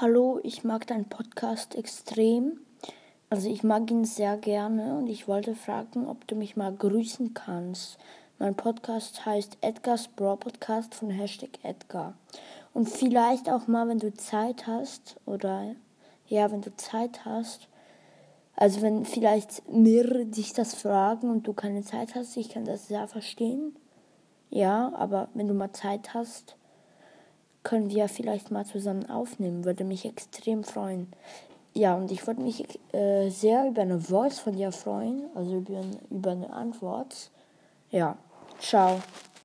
Hallo, ich mag deinen Podcast extrem. Also ich mag ihn sehr gerne und ich wollte fragen, ob du mich mal grüßen kannst. Mein Podcast heißt Edgar's Bro Podcast von Hashtag Edgar. Und vielleicht auch mal, wenn du Zeit hast, oder ja, wenn du Zeit hast, also wenn vielleicht mehrere dich das fragen und du keine Zeit hast, ich kann das sehr verstehen. Ja, aber wenn du mal Zeit hast, können wir vielleicht mal zusammen aufnehmen. Würde mich extrem freuen. Ja, und ich würde mich äh, sehr über eine Voice von dir freuen, also über, über eine Antwort. Ja, ciao.